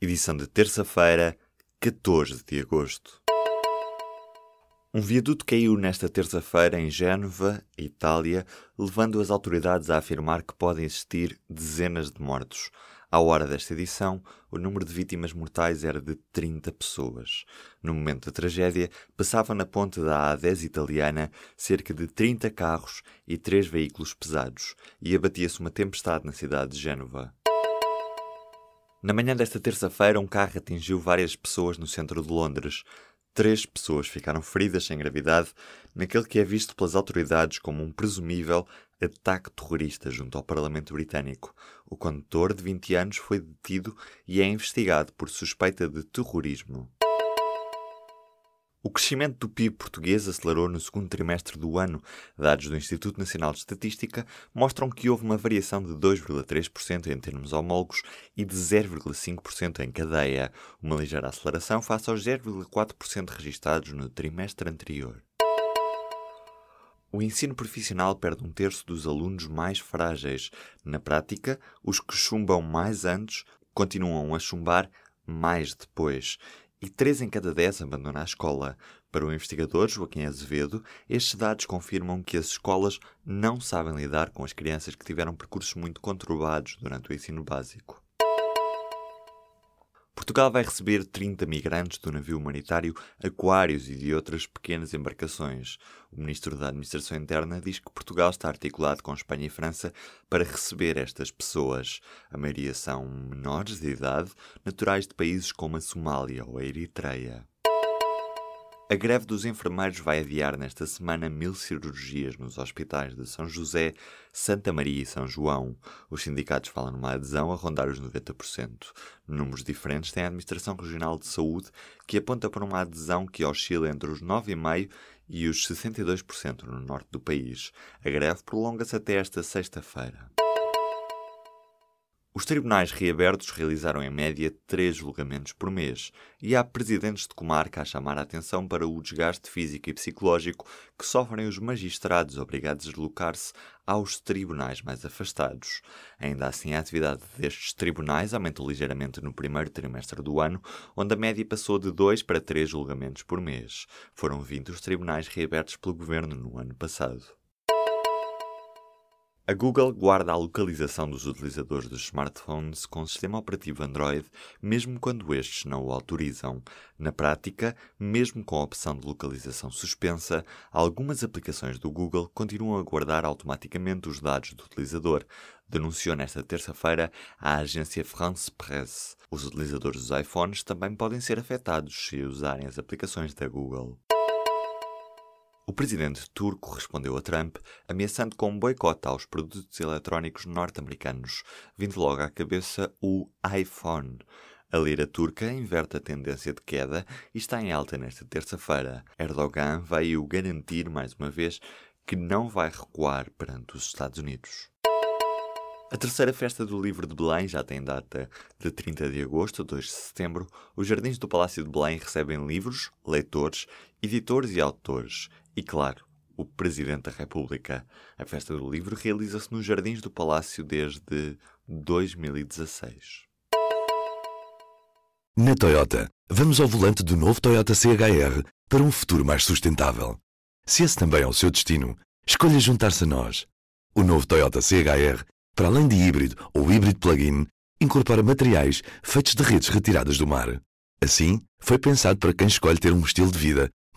edição de terça-feira, 14 de agosto. Um viaduto caiu nesta terça-feira em Génova, Itália, levando as autoridades a afirmar que podem existir dezenas de mortos. À hora desta edição, o número de vítimas mortais era de 30 pessoas. No momento da tragédia, passavam na ponte da A10 italiana cerca de 30 carros e 3 veículos pesados, e abatia-se uma tempestade na cidade de Génova. Na manhã desta terça-feira, um carro atingiu várias pessoas no centro de Londres. Três pessoas ficaram feridas sem gravidade naquele que é visto pelas autoridades como um presumível ataque terrorista junto ao Parlamento Britânico. O condutor, de 20 anos, foi detido e é investigado por suspeita de terrorismo. O crescimento do PIB português acelerou no segundo trimestre do ano. Dados do Instituto Nacional de Estatística mostram que houve uma variação de 2,3% em termos homólogos e de 0,5% em cadeia, uma ligeira aceleração face aos 0,4% registados no trimestre anterior. O ensino profissional perde um terço dos alunos mais frágeis. Na prática, os que chumbam mais antes continuam a chumbar mais depois e 3 em cada 10 abandonam a escola. Para o investigador Joaquim Azevedo, estes dados confirmam que as escolas não sabem lidar com as crianças que tiveram percursos muito conturbados durante o ensino básico. Portugal vai receber 30 migrantes do navio humanitário Aquários e de outras pequenas embarcações. O ministro da Administração Interna diz que Portugal está articulado com Espanha e França para receber estas pessoas. A maioria são menores de idade, naturais de países como a Somália ou a Eritreia. A greve dos enfermeiros vai adiar nesta semana mil cirurgias nos hospitais de São José, Santa Maria e São João. Os sindicatos falam numa adesão a rondar os 90%. Números diferentes tem a Administração Regional de Saúde, que aponta para uma adesão que oscila entre os 9,5% e os 62% no norte do país. A greve prolonga-se até esta sexta-feira. Os tribunais reabertos realizaram em média três julgamentos por mês, e há presidentes de comarca a chamar a atenção para o desgaste físico e psicológico que sofrem os magistrados obrigados a deslocar-se aos tribunais mais afastados. Ainda assim, a atividade destes tribunais aumentou ligeiramente no primeiro trimestre do ano, onde a média passou de dois para três julgamentos por mês. Foram 20 os tribunais reabertos pelo governo no ano passado. A Google guarda a localização dos utilizadores dos smartphones com sistema operativo Android, mesmo quando estes não o autorizam. Na prática, mesmo com a opção de localização suspensa, algumas aplicações do Google continuam a guardar automaticamente os dados do utilizador, denunciou nesta terça-feira a agência France Presse. Os utilizadores dos iPhones também podem ser afetados se usarem as aplicações da Google. O presidente turco respondeu a Trump ameaçando com um boicote aos produtos eletrónicos norte-americanos, vindo logo à cabeça o iPhone. A lira turca inverte a tendência de queda e está em alta nesta terça-feira. Erdogan veio garantir mais uma vez que não vai recuar perante os Estados Unidos. A terceira festa do livro de Belém já tem data de 30 de agosto a 2 de setembro. Os jardins do Palácio de Belém recebem livros, leitores, editores e autores. E, claro, o Presidente da República. A festa do livro realiza-se nos jardins do Palácio desde 2016. Na Toyota, vamos ao volante do novo Toyota CHR para um futuro mais sustentável. Se esse também é o seu destino, escolha juntar-se a nós. O novo Toyota CHR para além de híbrido ou híbrido plug-in, incorpora materiais feitos de redes retiradas do mar. Assim, foi pensado para quem escolhe ter um estilo de vida